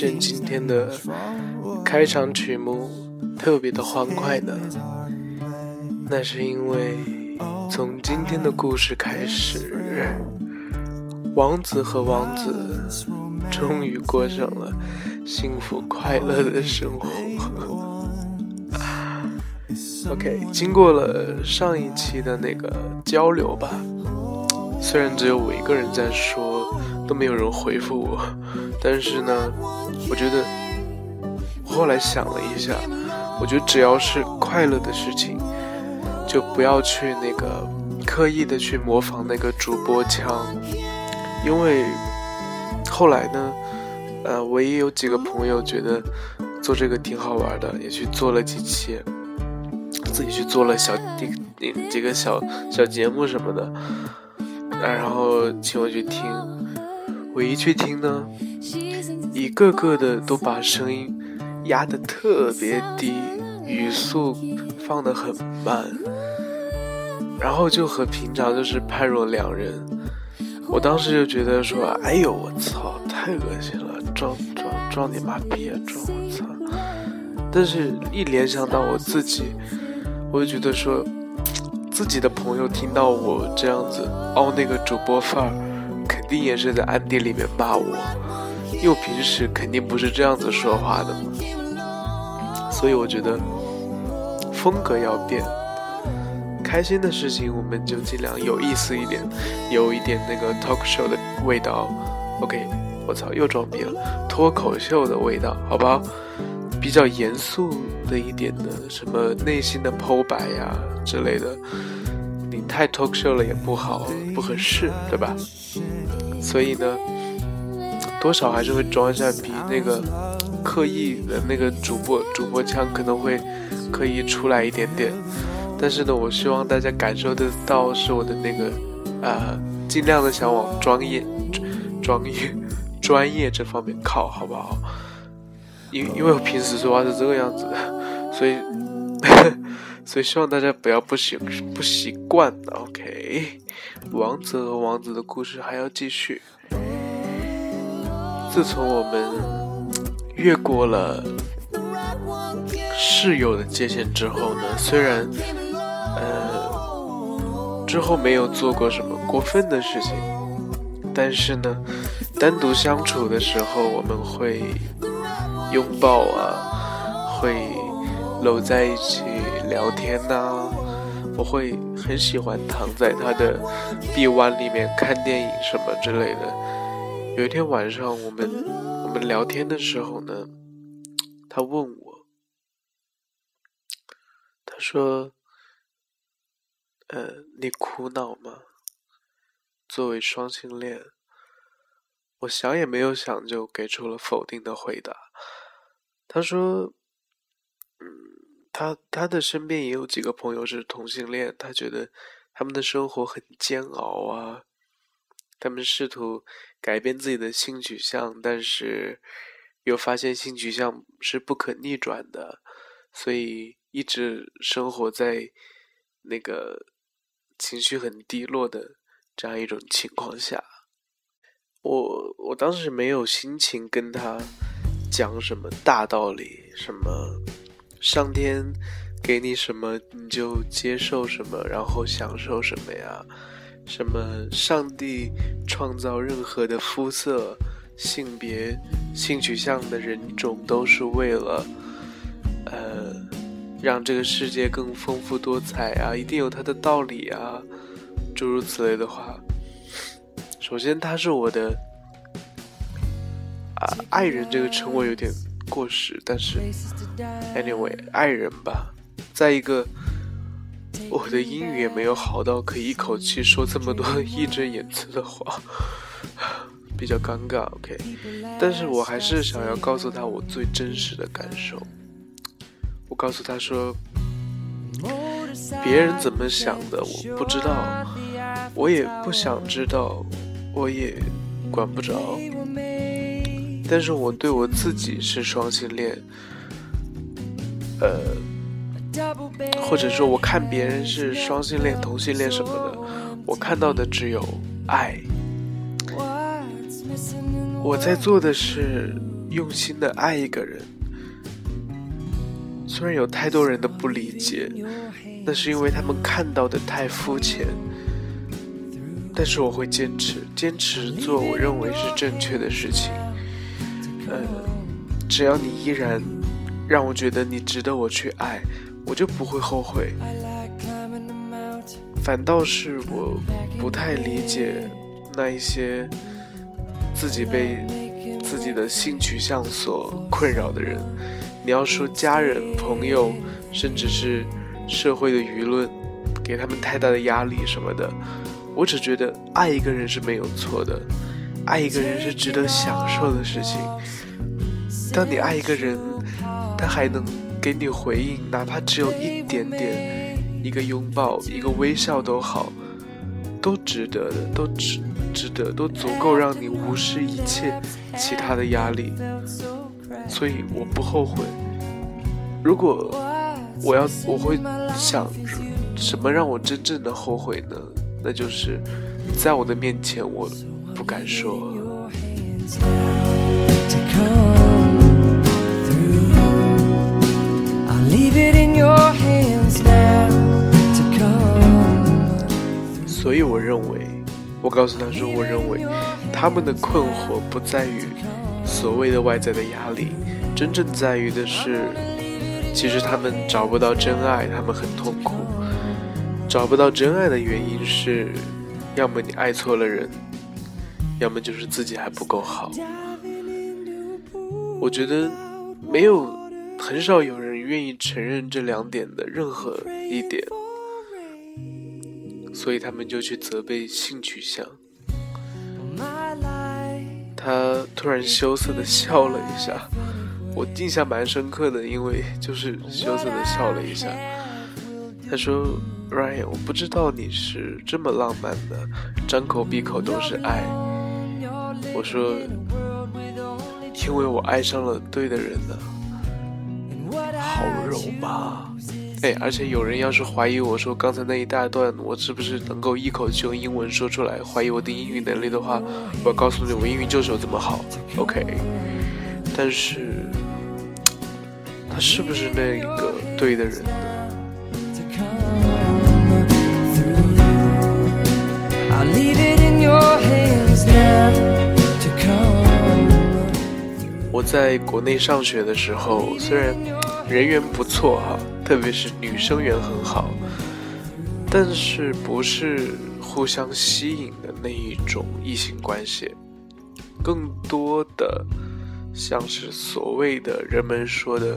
现今天的开场曲目特别的欢快呢？那是因为从今天的故事开始，王子和王子终于过上了幸福快乐的生活。OK，经过了上一期的那个交流吧，虽然只有我一个人在说，都没有人回复我，但是呢，我觉得后来想了一下，我觉得只要是快乐的事情，就不要去那个刻意的去模仿那个主播腔，因为后来呢，呃，我也有几个朋友觉得做这个挺好玩的，也去做了几期。自己去做了小几几个小小节目什么的，然后请我去听。我一去听呢，一个个的都把声音压得特别低，语速放得很慢，然后就和平常就是判若两人。我当时就觉得说：“哎呦，我操，太恶心了，装装装你妈逼啊，装我操！”但是，一联想到我自己。我就觉得说，自己的朋友听到我这样子凹那个主播范儿，肯定也是在暗地里面骂我，因为平时肯定不是这样子说话的嘛。所以我觉得风格要变，开心的事情我们就尽量有意思一点，有一点那个 talk show 的味道。OK，我操，又装逼了，脱口秀的味道，好不好？比较严肃的一点的，什么内心的剖白呀之类的，你太 talk show 了也不好，不合适，对吧？所以呢，多少还是会装一下比那个刻意的那个主播主播腔可能会刻意出来一点点，但是呢，我希望大家感受得到是我的那个啊，尽量的想往专业、专业、专业这方面靠，好不好？因因为我平时说话是这个样子的，所以 所以希望大家不要不习不习惯。OK，王子和王子的故事还要继续。自从我们越过了室友的界限之后呢，虽然呃之后没有做过什么过分的事情，但是呢，单独相处的时候我们会。拥抱啊，会搂在一起聊天呐。我会很喜欢躺在他的臂弯里面看电影什么之类的。有一天晚上，我们我们聊天的时候呢，他问我，他说：“呃，你苦恼吗？作为双性恋。”我想也没有想就给出了否定的回答。他说：“，他他的身边也有几个朋友是同性恋，他觉得他们的生活很煎熬啊。他们试图改变自己的性取向，但是又发现性取向是不可逆转的，所以一直生活在那个情绪很低落的这样一种情况下。”我我当时没有心情跟他讲什么大道理，什么上天给你什么你就接受什么，然后享受什么呀？什么上帝创造任何的肤色、性别、性取向的人种都是为了呃让这个世界更丰富多彩啊，一定有它的道理啊，诸如此类的话。首先，他是我的啊爱人，这个称谓有点过时，但是 anyway 爱人吧。再一个，我的英语也没有好到可以一口气说这么多义正言辞的话，比较尴尬。OK，但是我还是想要告诉他我最真实的感受。我告诉他说，别人怎么想的我不知道，我也不想知道。我也管不着，但是我对我自己是双性恋，呃，或者说我看别人是双性恋、同性恋什么的，我看到的只有爱。我在做的是用心的爱一个人，虽然有太多人的不理解，那是因为他们看到的太肤浅。但是我会坚持，坚持做我认为是正确的事情。嗯，只要你依然让我觉得你值得我去爱，我就不会后悔。反倒是我不太理解那一些自己被自己的性取向所困扰的人。你要说家人、朋友，甚至是社会的舆论，给他们太大的压力什么的。我只觉得爱一个人是没有错的，爱一个人是值得享受的事情。当你爱一个人，他还能给你回应，哪怕只有一点点，一个拥抱，一个微笑都好，都值得的，都值值得，都足够让你无视一切其他的压力。所以我不后悔。如果我要，我会想什么让我真正的后悔呢？那就是在我的面前，我不敢说。所以我认为，我告诉他说，我认为他们的困惑不在于所谓的外在的压力，真正在于的是，其实他们找不到真爱，他们很痛苦。找不到真爱的原因是，要么你爱错了人，要么就是自己还不够好。我觉得没有很少有人愿意承认这两点的任何一点，所以他们就去责备性取向。他突然羞涩的笑了一下，我印象蛮深刻的，因为就是羞涩的笑了一下。他说。Ryan，我不知道你是这么浪漫的，张口闭口都是爱。我说，因为我爱上了对的人了，好柔吧？哎，而且有人要是怀疑我说刚才那一大段我是不是能够一口气用英文说出来，怀疑我的英语能力的话，我要告诉你，我英语就是有这么好，OK？但是，他是不是那个对的人呢？我在国内上学的时候，虽然人缘不错哈，特别是女生缘很好，但是不是互相吸引的那一种异性关系，更多的像是所谓的人们说的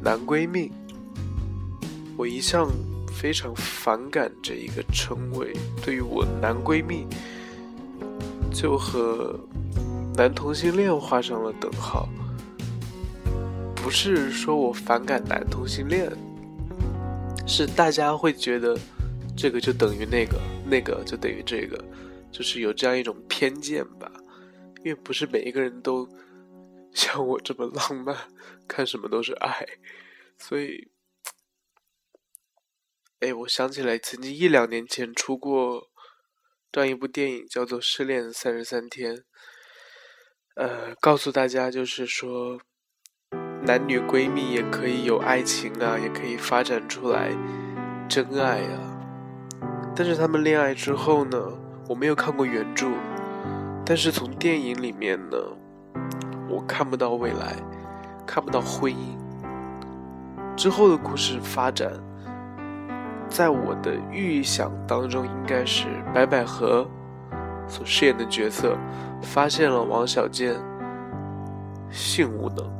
男闺蜜。我一向。非常反感这一个称谓，对于我男闺蜜，就和男同性恋画上了等号。不是说我反感男同性恋，是大家会觉得这个就等于那个，那个就等于这个，就是有这样一种偏见吧。因为不是每一个人都像我这么浪漫，看什么都是爱，所以。哎，我想起来，曾经一两年前出过这样一部电影，叫做《失恋三十三天》。呃，告诉大家就是说，男女闺蜜也可以有爱情啊，也可以发展出来真爱啊。但是他们恋爱之后呢，我没有看过原著，但是从电影里面呢，我看不到未来，看不到婚姻之后的故事发展。在我的预想当中，应该是白百合所饰演的角色发现了王小贱性无能，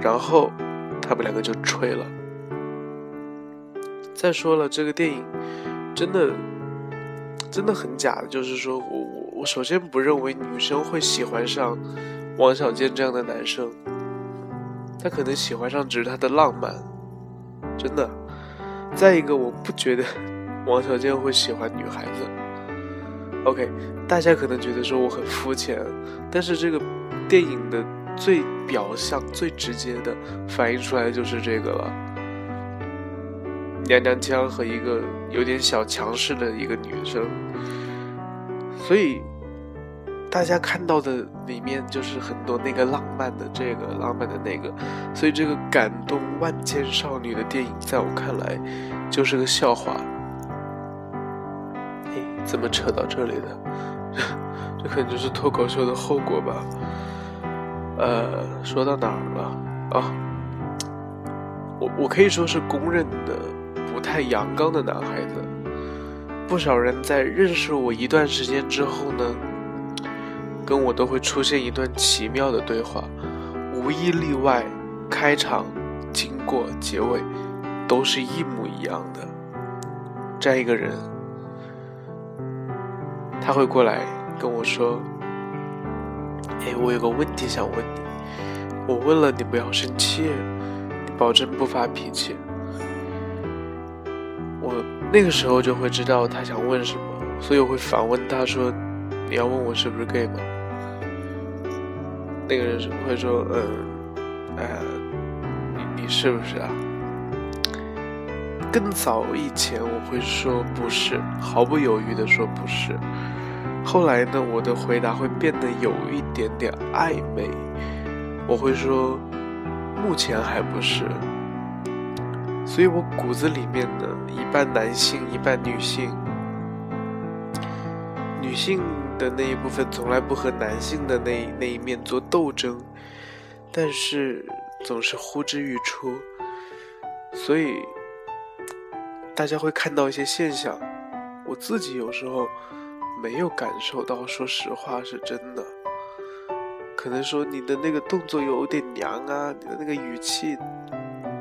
然后他们两个就吹了。再说了，这个电影真的真的很假的，就是说我我我首先不认为女生会喜欢上王小贱这样的男生，他可能喜欢上只是他的浪漫，真的。再一个，我不觉得王小贱会喜欢女孩子。OK，大家可能觉得说我很肤浅，但是这个电影的最表象、最直接的反映出来就是这个了。娘娘腔和一个有点小强势的一个女生，所以大家看到的里面就是很多那个浪漫的这个，浪漫的那个，所以这个感动万千少女的电影，在我看来就是个笑话。哎，怎么扯到这里的？这可能就是脱口秀的后果吧。呃，说到哪儿了？啊，我我可以说是公认的不太阳刚的男孩子。不少人在认识我一段时间之后呢。跟我都会出现一段奇妙的对话，无一例外，开场、经过、结尾，都是一模一样的。这样一个人，他会过来跟我说：“哎，我有个问题想问你，我问了你不要生气，你保证不发脾气。”我那个时候就会知道他想问什么，所以我会反问他说：“你要问我是不是 gay 吗？”那个人会说：“嗯，呃，你你是不是啊？”更早以前我会说不是，毫不犹豫的说不是。后来呢，我的回答会变得有一点点暧昧，我会说目前还不是。所以我骨子里面呢，一半男性，一半女性。女性的那一部分从来不和男性的那那一面做斗争，但是总是呼之欲出，所以大家会看到一些现象。我自己有时候没有感受到，说实话是真的。可能说你的那个动作有点娘啊，你的那个语气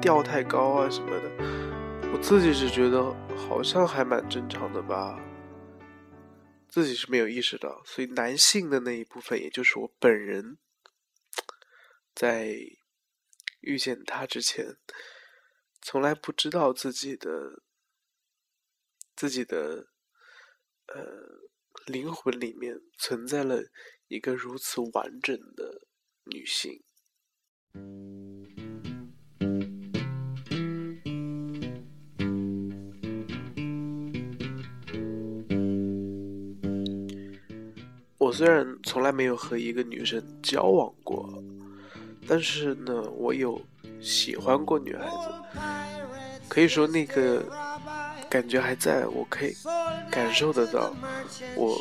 调太高啊什么的，我自己是觉得好像还蛮正常的吧。自己是没有意识到，所以男性的那一部分，也就是我本人，在遇见他之前，从来不知道自己的自己的呃灵魂里面存在了一个如此完整的女性。我虽然从来没有和一个女生交往过，但是呢，我有喜欢过女孩子。可以说那个感觉还在，我可以感受得到，我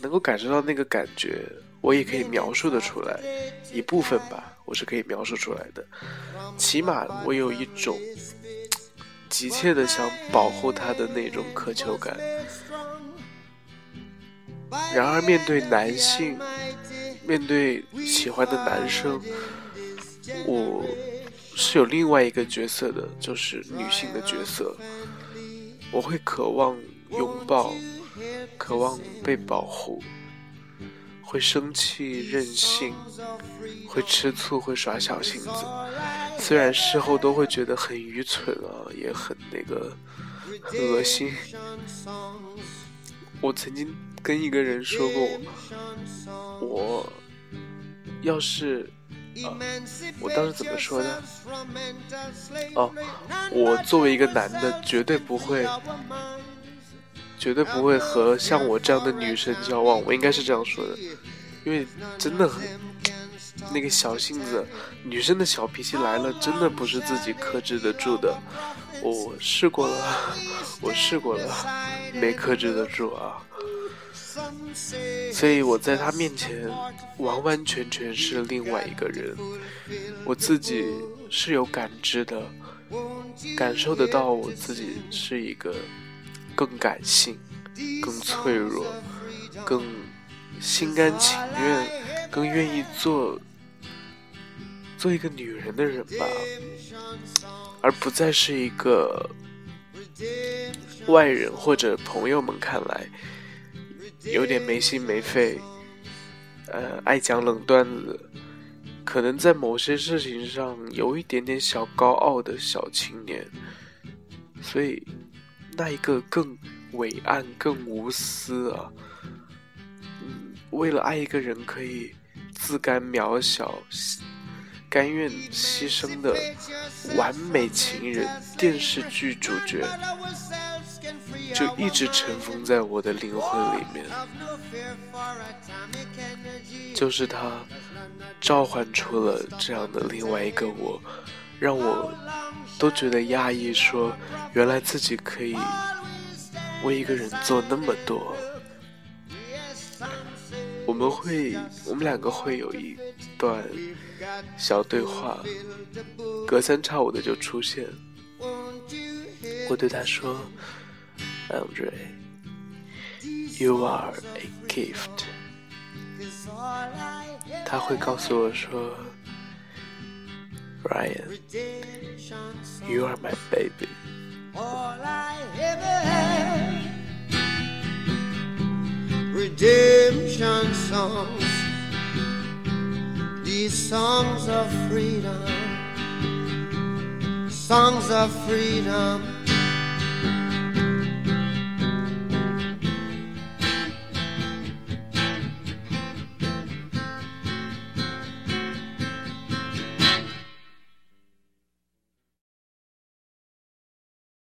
能够感受到那个感觉，我也可以描述的出来一部分吧，我是可以描述出来的。起码我有一种急切的想保护她的那种渴求感。然而，面对男性，面对喜欢的男生，我是有另外一个角色的，就是女性的角色。我会渴望拥抱，渴望被保护，会生气、任性，会吃醋，会耍小性子。虽然事后都会觉得很愚蠢啊，也很那个很恶心。我曾经。跟一个人说过，我要是啊，我当时怎么说的？哦，我作为一个男的，绝对不会，绝对不会和像我这样的女生交往。我应该是这样说的，因为真的很那个小性子，女生的小脾气来了，真的不是自己克制得住的。我试过了，我试过了，没克制得住啊。所以我在他面前完完全全是另外一个人，我自己是有感知的，感受得到我自己是一个更感性、更脆弱、更心甘情愿、更愿意做做一个女人的人吧，而不再是一个外人或者朋友们看来。有点没心没肺，呃，爱讲冷段子，可能在某些事情上有一点点小高傲的小青年，所以那一个更伟岸、更无私啊，嗯，为了爱一个人可以自甘渺小、甘愿牺牲的完美情人，电视剧主角。就一直尘封在我的灵魂里面。就是他召唤出了这样的另外一个我，让我都觉得压抑。说原来自己可以为一个人做那么多。我们会，我们两个会有一段小对话，隔三差五的就出现。我对他说 ：“Andre，you are a gift。”他会告诉我说：“Ryan，you are my baby。” redemption songs, these songs of freedom, songs of freedom.